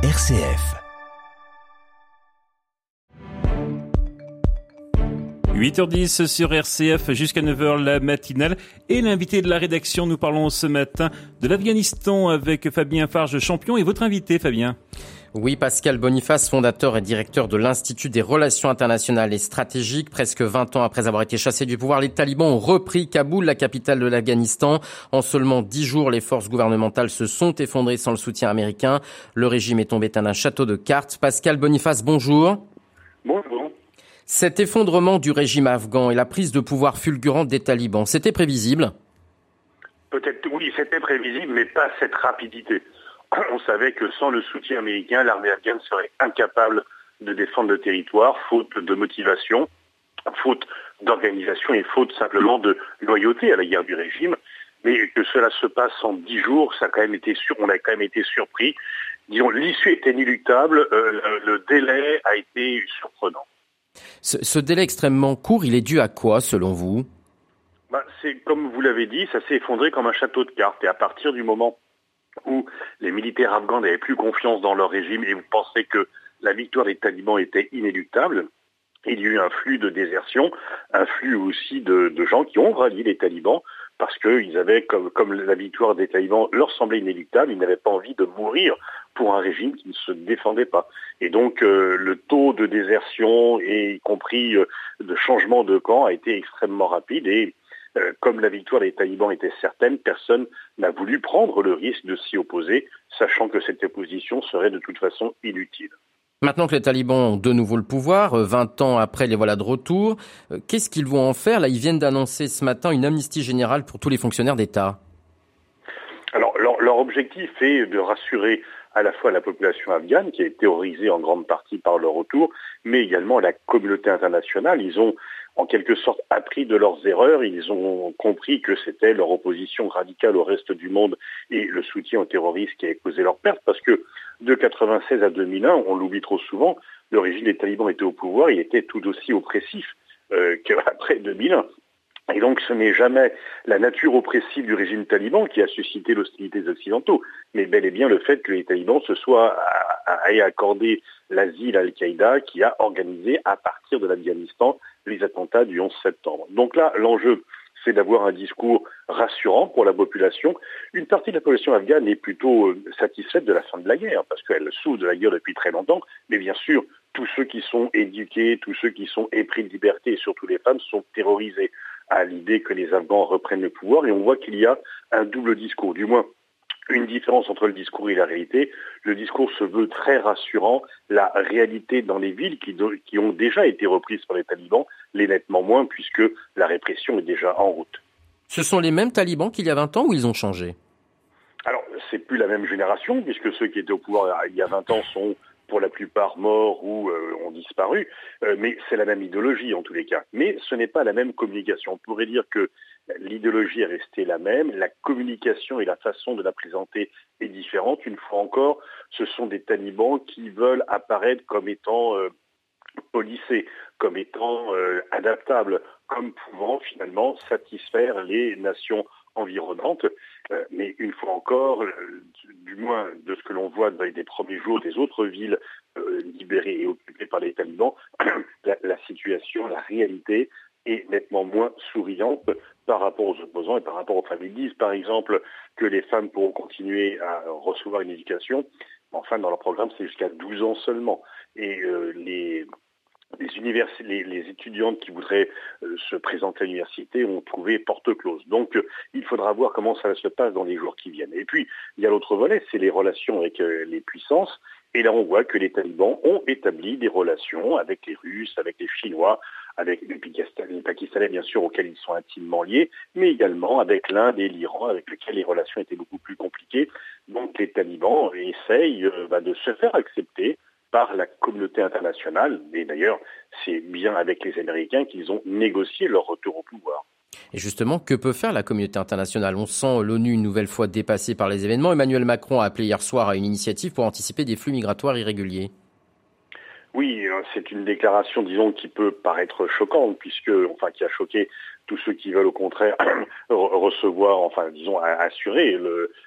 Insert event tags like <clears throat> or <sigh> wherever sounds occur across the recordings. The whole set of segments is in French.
RCF. 8h10 sur RCF jusqu'à 9h la matinale et l'invité de la rédaction. Nous parlons ce matin de l'Afghanistan avec Fabien Farge champion et votre invité Fabien. Oui, Pascal Boniface, fondateur et directeur de l'Institut des relations internationales et stratégiques. Presque 20 ans après avoir été chassé du pouvoir, les talibans ont repris Kaboul, la capitale de l'Afghanistan. En seulement 10 jours, les forces gouvernementales se sont effondrées sans le soutien américain. Le régime est tombé à un château de cartes. Pascal Boniface, bonjour. Bonjour. Cet effondrement du régime afghan et la prise de pouvoir fulgurante des talibans, c'était prévisible? Peut-être oui, c'était prévisible, mais pas cette rapidité. <clears throat> On savait que sans le soutien américain, l'armée afghane serait incapable de défendre le territoire, faute de motivation, faute d'organisation et faute simplement de loyauté à la guerre du régime. Mais que cela se passe en dix jours, ça a quand même été sur, on a quand même été surpris. Disons, l'issue était inéluctable, euh, le délai a été surprenant. Ce, délai extrêmement court, il est dû à quoi selon vous? Bah, C'est comme vous l'avez dit, ça s'est effondré comme un château de cartes. Et à partir du moment où les militaires afghans n'avaient plus confiance dans leur régime et vous pensez que la victoire des talibans était inéluctable, il y a eu un flux de désertion, un flux aussi de, gens qui ont rallié les talibans parce qu'ils avaient, comme, la victoire des talibans leur semblait inéluctable, ils n'avaient pas envie de mourir pour un régime qui ne se défendait pas. Et donc euh, le taux de désertion, y compris euh, de changement de camp, a été extrêmement rapide. Et euh, comme la victoire des talibans était certaine, personne n'a voulu prendre le risque de s'y opposer, sachant que cette opposition serait de toute façon inutile. Maintenant que les talibans ont de nouveau le pouvoir, 20 ans après les voilà de retour, qu'est-ce qu'ils vont en faire? Là, ils viennent d'annoncer ce matin une amnistie générale pour tous les fonctionnaires d'État. Alors, leur, leur, objectif est de rassurer à la fois la population afghane, qui est terrorisée en grande partie par leur retour, mais également la communauté internationale. Ils ont en quelque sorte appris de leurs erreurs, ils ont compris que c'était leur opposition radicale au reste du monde et le soutien aux terroristes qui avait causé leur perte, parce que de 96 à 2001, on l'oublie trop souvent, le régime des talibans était au pouvoir, il était tout aussi oppressif euh, <laughs> qu'après 2001. Et donc ce n'est jamais la nature oppressive du régime taliban qui a suscité l'hostilité des Occidentaux, mais bel et bien le fait que les talibans se soient accordé l'asile à Al-Qaïda qui a organisé à partir de l'Afghanistan les attentats du 11 septembre. Donc là, l'enjeu, c'est d'avoir un discours rassurant pour la population. Une partie de la population afghane est plutôt euh, satisfaite de la fin de la guerre, parce qu'elle souffre de la guerre depuis très longtemps, mais bien sûr, tous ceux qui sont éduqués, tous ceux qui sont épris de liberté, et surtout les femmes, sont terrorisés à l'idée que les Afghans reprennent le pouvoir et on voit qu'il y a un double discours, du moins une différence entre le discours et la réalité. Le discours se veut très rassurant. La réalité dans les villes qui, qui ont déjà été reprises par les talibans l'est nettement moins puisque la répression est déjà en route. Ce sont les mêmes talibans qu'il y a 20 ans ou ils ont changé? Alors, c'est plus la même génération, puisque ceux qui étaient au pouvoir il y a 20 ans sont pour la plupart morts ou euh, ont disparu, euh, mais c'est la même idéologie en tous les cas. Mais ce n'est pas la même communication. On pourrait dire que l'idéologie est restée la même, la communication et la façon de la présenter est différente. Une fois encore, ce sont des talibans qui veulent apparaître comme étant euh, policés, comme étant adaptables, comme pouvant finalement satisfaire les nations environnantes. Euh, mais une fois encore, euh, du moins de ce que l'on voit dans les premiers jours des autres villes euh, libérées et occupées par les talibans, <coughs> la, situation, la réalité est nettement moins souriante par rapport aux opposants et par rapport aux familles. Ils disent par exemple que les femmes pourront continuer à recevoir une éducation. Enfin, dans leur programme, c'est jusqu'à 12 ans seulement. Et les les, les, étudiantes qui voudraient euh, se présenter à l'université ont trouvé porte close. Donc euh, il faudra voir comment ça se passe dans les jours qui viennent. Et puis il y a l'autre volet, c'est les relations avec euh, les puissances. Et là on voit que les talibans ont établi des relations avec les Russes, avec les Chinois, avec les Pakistanais bien sûr auxquels ils sont intimement liés, mais également avec l'Inde et l'Iran avec lesquels les relations étaient beaucoup plus compliquées. Donc les talibans essayent bah, de se faire accepter par la communauté internationale. Et d'ailleurs, c'est bien avec les Américains qu'ils ont négocié leur retour au pouvoir. Et justement, que peut faire la communauté internationale? On sent l'ONU une nouvelle fois dépassée par les événements. Emmanuel Macron a appelé hier soir à une initiative pour anticiper des flux migratoires irréguliers. Oui, euh, c'est une déclaration, disons, qui peut paraître choquante, puisque, enfin, qui a choqué tous ceux qui veulent au contraire <clears throat> recevoir, enfin disons assurer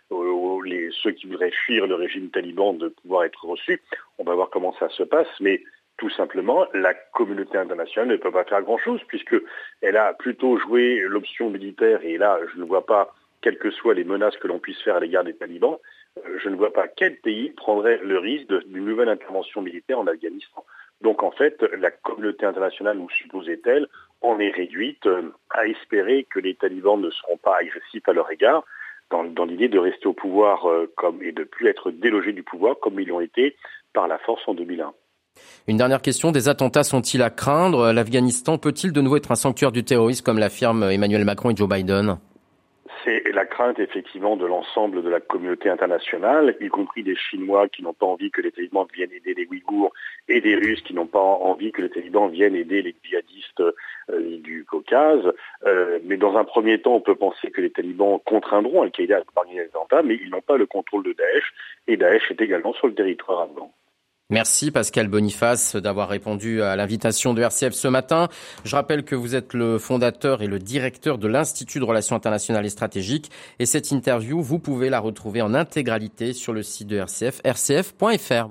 ceux qui voudraient fuir le régime taliban de pouvoir être reçus. On va voir comment ça se passe, mais tout simplement, la communauté internationale ne peut pas faire grand-chose puisqu'elle a plutôt joué l'option militaire et là, je ne vois pas, quelles que soient les menaces que l'on puisse faire à l'égard des talibans, je ne vois pas quel pays prendrait le risque d'une nouvelle intervention militaire en Afghanistan. Donc en fait, la communauté internationale, nous supposait-elle, en est réduite euh, à espérer que les talibans ne seront pas agressifs à leur égard, dans, l'idée de rester au pouvoir euh, comme, et de plus être délogés du pouvoir comme ils l'ont été par la force en 2001. Une dernière question, des attentats sont-ils à craindre? L'Afghanistan peut-il de nouveau être un sanctuaire du terrorisme comme l'affirment Emmanuel Macron et Joe Biden? C'est la crainte effectivement de l'ensemble de la communauté internationale, y compris des Chinois qui n'ont pas envie que les talibans viennent aider les Ouïghours et des Russes qui n'ont pas envie que les talibans viennent aider les djihadistes euh, du Caucase. Euh, mais dans un premier temps, on peut penser que les talibans contraindront Al-Qaïda à organiser des attentats, mais ils n'ont pas le contrôle de Daesh et Daesh est également sur le territoire afghan. Merci Pascal Boniface d'avoir répondu à l'invitation de RCF ce matin. Je rappelle que vous êtes le fondateur et le directeur de l'Institut de Relations internationales et stratégiques. Et cette interview, vous pouvez la retrouver en intégralité sur le site de RCF, rcf.fr.